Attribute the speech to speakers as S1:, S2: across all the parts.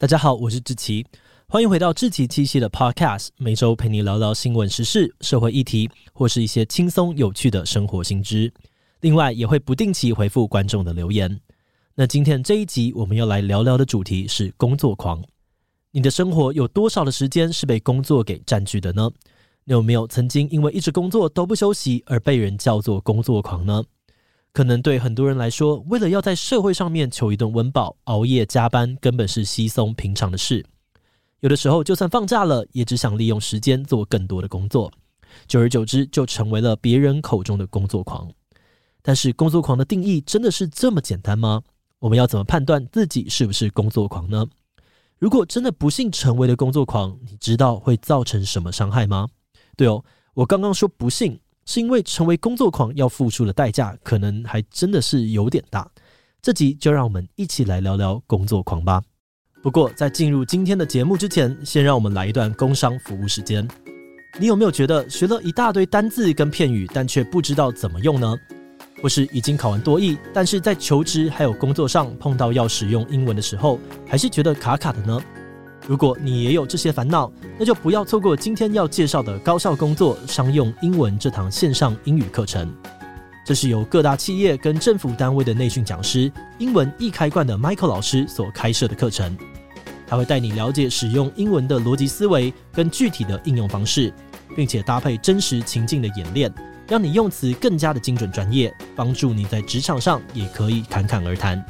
S1: 大家好，我是志奇，欢迎回到志奇七七的 Podcast，每周陪你聊聊新闻时事、社会议题，或是一些轻松有趣的生活新知。另外，也会不定期回复观众的留言。那今天这一集我们要来聊聊的主题是工作狂。你的生活有多少的时间是被工作给占据的呢？你有没有曾经因为一直工作都不休息而被人叫做工作狂呢？可能对很多人来说，为了要在社会上面求一顿温饱，熬夜加班根本是稀松平常的事。有的时候，就算放假了，也只想利用时间做更多的工作。久而久之，就成为了别人口中的工作狂。但是，工作狂的定义真的是这么简单吗？我们要怎么判断自己是不是工作狂呢？如果真的不幸成为了工作狂，你知道会造成什么伤害吗？对哦，我刚刚说不幸。是因为成为工作狂要付出的代价，可能还真的是有点大。这集就让我们一起来聊聊工作狂吧。不过在进入今天的节目之前，先让我们来一段工商服务时间。你有没有觉得学了一大堆单字跟片语，但却不知道怎么用呢？或是已经考完多益，但是在求职还有工作上碰到要使用英文的时候，还是觉得卡卡的呢？如果你也有这些烦恼，那就不要错过今天要介绍的高效工作商用英文这堂线上英语课程。这是由各大企业跟政府单位的内训讲师，英文易开罐的 Michael 老师所开设的课程。他会带你了解使用英文的逻辑思维跟具体的应用方式，并且搭配真实情境的演练，让你用词更加的精准专业，帮助你在职场上也可以侃侃而谈。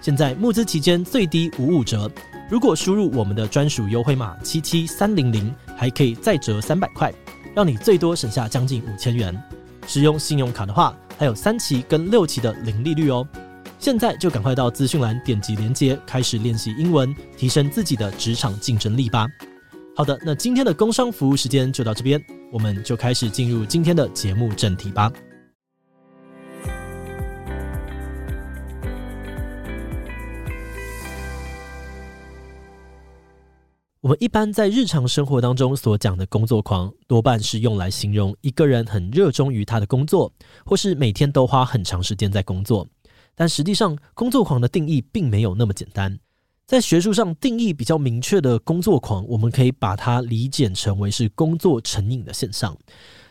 S1: 现在募资期间最低五五折。如果输入我们的专属优惠码七七三零零，还可以再折三百块，让你最多省下将近五千元。使用信用卡的话，还有三期跟六期的零利率哦。现在就赶快到资讯栏点击链接，开始练习英文，提升自己的职场竞争力吧。好的，那今天的工商服务时间就到这边，我们就开始进入今天的节目正题吧。我们一般在日常生活当中所讲的工作狂，多半是用来形容一个人很热衷于他的工作，或是每天都花很长时间在工作。但实际上，工作狂的定义并没有那么简单。在学术上定义比较明确的工作狂，我们可以把它理解成为是工作成瘾的现象。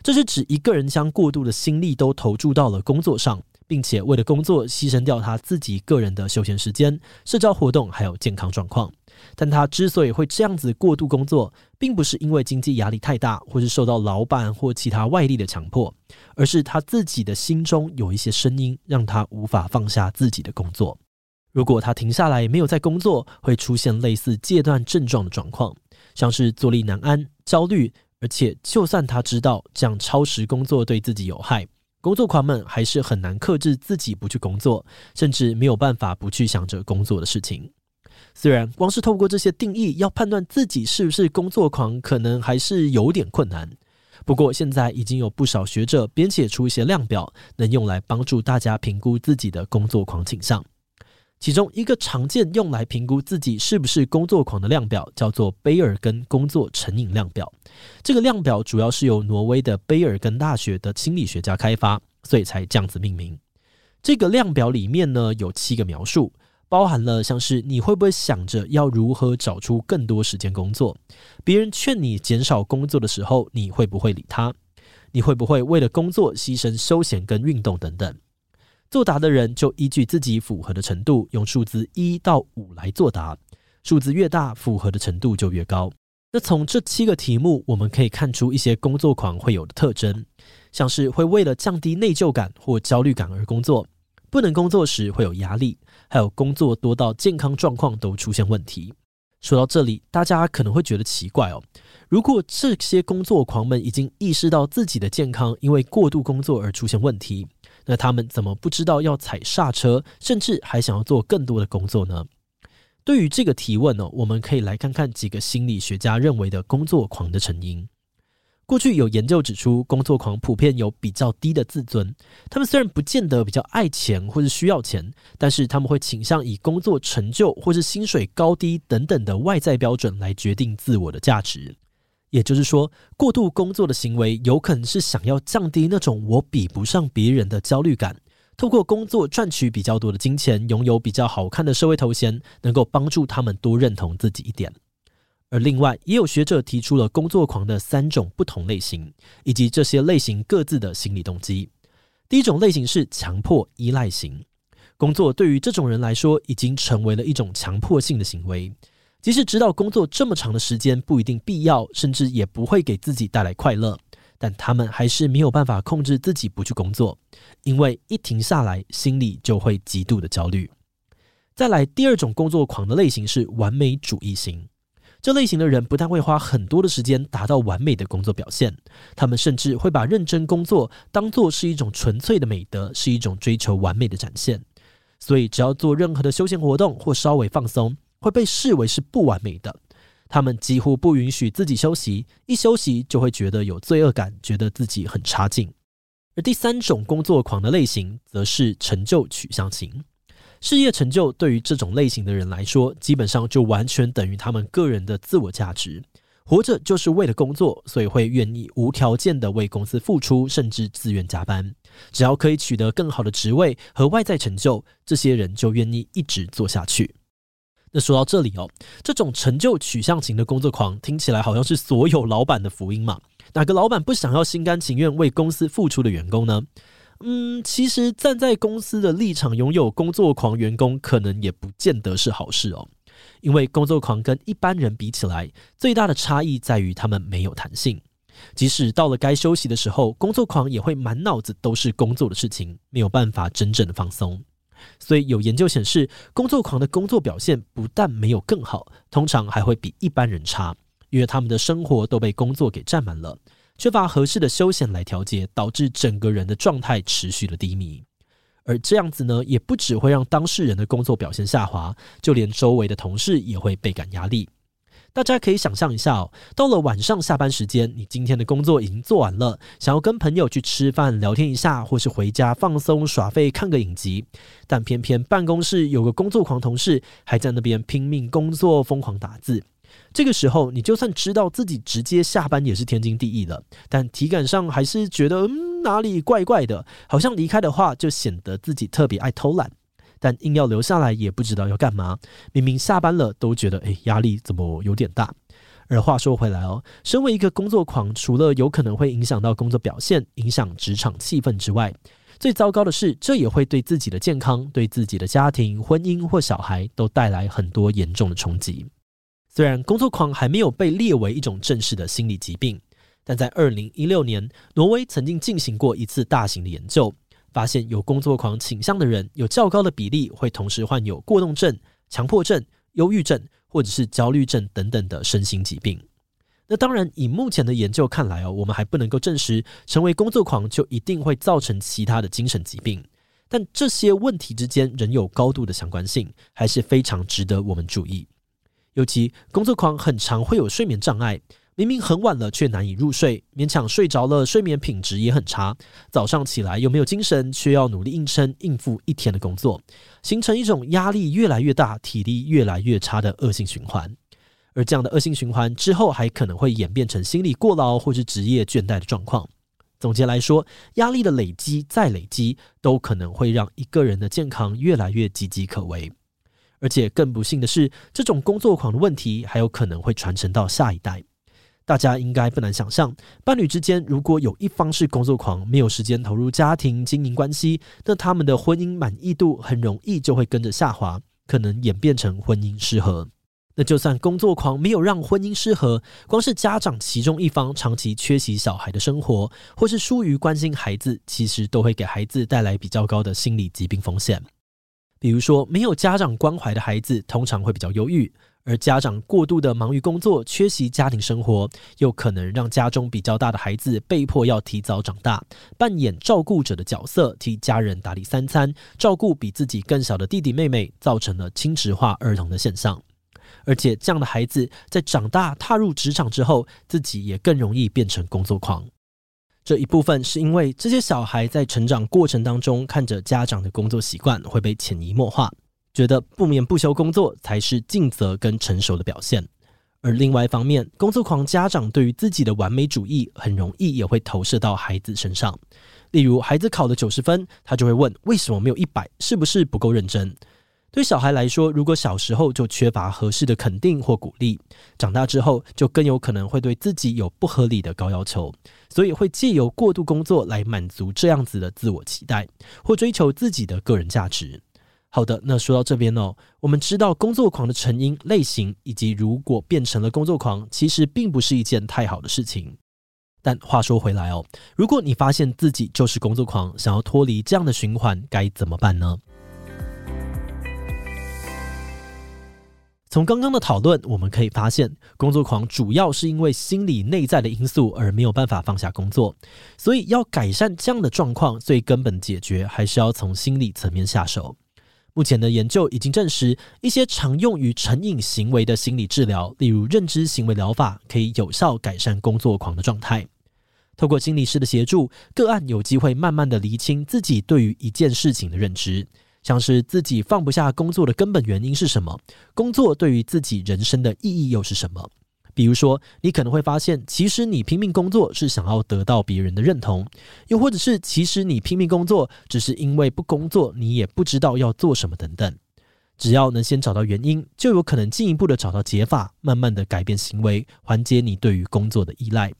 S1: 这是指一个人将过度的心力都投注到了工作上，并且为了工作牺牲掉他自己个人的休闲时间、社交活动还有健康状况。但他之所以会这样子过度工作，并不是因为经济压力太大，或是受到老板或其他外力的强迫，而是他自己的心中有一些声音，让他无法放下自己的工作。如果他停下来没有在工作，会出现类似戒断症状的状况，像是坐立难安、焦虑，而且就算他知道这样超时工作对自己有害，工作狂们还是很难克制自己不去工作，甚至没有办法不去想着工作的事情。虽然光是透过这些定义要判断自己是不是工作狂，可能还是有点困难。不过现在已经有不少学者编写出一些量表，能用来帮助大家评估自己的工作狂倾向。其中一个常见用来评估自己是不是工作狂的量表，叫做卑尔根工作成瘾量表。这个量表主要是由挪威的卑尔根大学的心理学家开发，所以才这样子命名。这个量表里面呢，有七个描述。包含了像是你会不会想着要如何找出更多时间工作？别人劝你减少工作的时候，你会不会理他？你会不会为了工作牺牲休闲跟运动等等？作答的人就依据自己符合的程度，用数字一到五来作答，数字越大，符合的程度就越高。那从这七个题目，我们可以看出一些工作狂会有的特征，像是会为了降低内疚感或焦虑感而工作。不能工作时会有压力，还有工作多到健康状况都出现问题。说到这里，大家可能会觉得奇怪哦。如果这些工作狂们已经意识到自己的健康因为过度工作而出现问题，那他们怎么不知道要踩刹车，甚至还想要做更多的工作呢？对于这个提问呢，我们可以来看看几个心理学家认为的工作狂的成因。过去有研究指出，工作狂普遍有比较低的自尊。他们虽然不见得比较爱钱或是需要钱，但是他们会倾向以工作成就或是薪水高低等等的外在标准来决定自我的价值。也就是说，过度工作的行为有可能是想要降低那种我比不上别人的焦虑感，透过工作赚取比较多的金钱，拥有比较好看的社会头衔，能够帮助他们多认同自己一点。而另外，也有学者提出了工作狂的三种不同类型，以及这些类型各自的心理动机。第一种类型是强迫依赖型，工作对于这种人来说，已经成为了一种强迫性的行为。即使知道工作这么长的时间不一定必要，甚至也不会给自己带来快乐，但他们还是没有办法控制自己不去工作，因为一停下来，心里就会极度的焦虑。再来，第二种工作狂的类型是完美主义型。这类型的人不但会花很多的时间达到完美的工作表现，他们甚至会把认真工作当作是一种纯粹的美德，是一种追求完美的展现。所以，只要做任何的休闲活动或稍微放松，会被视为是不完美的。他们几乎不允许自己休息，一休息就会觉得有罪恶感，觉得自己很差劲。而第三种工作狂的类型，则是成就取向型。事业成就对于这种类型的人来说，基本上就完全等于他们个人的自我价值。活着就是为了工作，所以会愿意无条件的为公司付出，甚至自愿加班。只要可以取得更好的职位和外在成就，这些人就愿意一直做下去。那说到这里哦，这种成就取向型的工作狂，听起来好像是所有老板的福音嘛？哪个老板不想要心甘情愿为公司付出的员工呢？嗯，其实站在公司的立场，拥有工作狂员工可能也不见得是好事哦。因为工作狂跟一般人比起来，最大的差异在于他们没有弹性。即使到了该休息的时候，工作狂也会满脑子都是工作的事情，没有办法真正的放松。所以有研究显示，工作狂的工作表现不但没有更好，通常还会比一般人差，因为他们的生活都被工作给占满了。缺乏合适的休闲来调节，导致整个人的状态持续的低迷。而这样子呢，也不只会让当事人的工作表现下滑，就连周围的同事也会倍感压力。大家可以想象一下哦，到了晚上下班时间，你今天的工作已经做完了，想要跟朋友去吃饭聊天一下，或是回家放松耍废看个影集，但偏偏办公室有个工作狂同事还在那边拼命工作，疯狂打字。这个时候，你就算知道自己直接下班也是天经地义的，但体感上还是觉得，嗯，哪里怪怪的，好像离开的话就显得自己特别爱偷懒，但硬要留下来也不知道要干嘛。明明下班了，都觉得，诶，压力怎么有点大。而话说回来哦，身为一个工作狂，除了有可能会影响到工作表现、影响职场气氛之外，最糟糕的是，这也会对自己的健康、对自己的家庭、婚姻或小孩都带来很多严重的冲击。虽然工作狂还没有被列为一种正式的心理疾病，但在二零一六年，挪威曾经进行过一次大型的研究，发现有工作狂倾向的人，有较高的比例会同时患有过动症、强迫症、忧郁症或者是焦虑症等等的身心疾病。那当然，以目前的研究看来哦，我们还不能够证实成为工作狂就一定会造成其他的精神疾病，但这些问题之间仍有高度的相关性，还是非常值得我们注意。尤其工作狂很常会有睡眠障碍，明明很晚了却难以入睡，勉强睡着了，睡眠品质也很差，早上起来又没有精神，却要努力硬撑应付一天的工作，形成一种压力越来越大、体力越来越差的恶性循环。而这样的恶性循环之后，还可能会演变成心理过劳或是职业倦怠的状况。总结来说，压力的累积再累积，都可能会让一个人的健康越来越岌岌可危。而且更不幸的是，这种工作狂的问题还有可能会传承到下一代。大家应该不难想象，伴侣之间如果有一方是工作狂，没有时间投入家庭经营关系，那他们的婚姻满意度很容易就会跟着下滑，可能演变成婚姻失和。那就算工作狂没有让婚姻失和，光是家长其中一方长期缺席小孩的生活，或是疏于关心孩子，其实都会给孩子带来比较高的心理疾病风险。比如说，没有家长关怀的孩子通常会比较忧郁，而家长过度的忙于工作，缺席家庭生活，又可能让家中比较大的孩子被迫要提早长大，扮演照顾者的角色，替家人打理三餐，照顾比自己更小的弟弟妹妹，造成了亲职化儿童的现象。而且，这样的孩子在长大踏入职场之后，自己也更容易变成工作狂。这一部分是因为这些小孩在成长过程当中，看着家长的工作习惯会被潜移默化，觉得不眠不休工作才是尽责跟成熟的表现。而另外一方面，工作狂家长对于自己的完美主义，很容易也会投射到孩子身上，例如，孩子考了九十分，他就会问为什么没有一百，是不是不够认真？对小孩来说，如果小时候就缺乏合适的肯定或鼓励，长大之后就更有可能会对自己有不合理的高要求，所以会借由过度工作来满足这样子的自我期待，或追求自己的个人价值。好的，那说到这边哦，我们知道工作狂的成因、类型，以及如果变成了工作狂，其实并不是一件太好的事情。但话说回来哦，如果你发现自己就是工作狂，想要脱离这样的循环，该怎么办呢？从刚刚的讨论，我们可以发现，工作狂主要是因为心理内在的因素而没有办法放下工作，所以要改善这样的状况，最根本解决还是要从心理层面下手。目前的研究已经证实，一些常用于成瘾行为的心理治疗，例如认知行为疗法，可以有效改善工作狂的状态。透过心理师的协助，个案有机会慢慢的厘清自己对于一件事情的认知。像是自己放不下工作的根本原因是什么？工作对于自己人生的意义又是什么？比如说，你可能会发现，其实你拼命工作是想要得到别人的认同，又或者是其实你拼命工作只是因为不工作你也不知道要做什么等等。只要能先找到原因，就有可能进一步的找到解法，慢慢的改变行为，缓解你对于工作的依赖。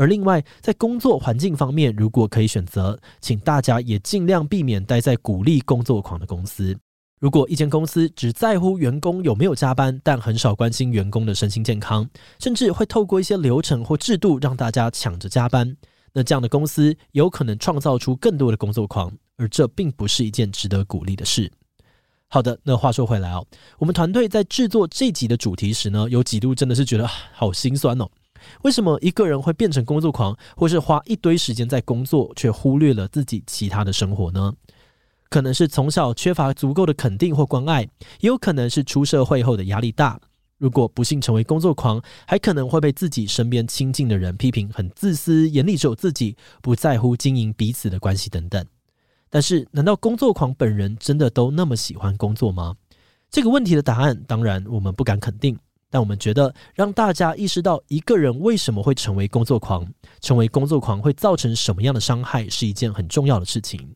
S1: 而另外，在工作环境方面，如果可以选择，请大家也尽量避免待在鼓励工作狂的公司。如果一间公司只在乎员工有没有加班，但很少关心员工的身心健康，甚至会透过一些流程或制度让大家抢着加班，那这样的公司有可能创造出更多的工作狂，而这并不是一件值得鼓励的事。好的，那话说回来哦，我们团队在制作这集的主题时呢，有几度真的是觉得好心酸哦。为什么一个人会变成工作狂，或是花一堆时间在工作，却忽略了自己其他的生活呢？可能是从小缺乏足够的肯定或关爱，也有可能是出社会后的压力大。如果不幸成为工作狂，还可能会被自己身边亲近的人批评很自私，眼里只有自己，不在乎经营彼此的关系等等。但是，难道工作狂本人真的都那么喜欢工作吗？这个问题的答案，当然我们不敢肯定。但我们觉得，让大家意识到一个人为什么会成为工作狂，成为工作狂会造成什么样的伤害，是一件很重要的事情。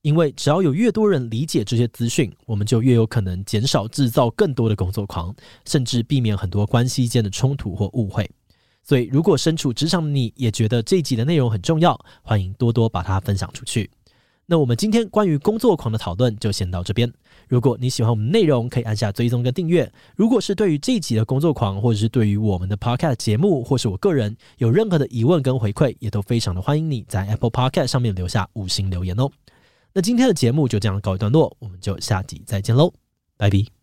S1: 因为只要有越多人理解这些资讯，我们就越有可能减少制造更多的工作狂，甚至避免很多关系间的冲突或误会。所以，如果身处职场的你也觉得这一集的内容很重要，欢迎多多把它分享出去。那我们今天关于工作狂的讨论就先到这边。如果你喜欢我们内容，可以按下追踪跟订阅。如果是对于这一集的工作狂，或者是对于我们的 Podcast 节目，或是我个人有任何的疑问跟回馈，也都非常的欢迎你在 Apple Podcast 上面留下五星留言哦。那今天的节目就这样告一段落，我们就下集再见喽，拜拜。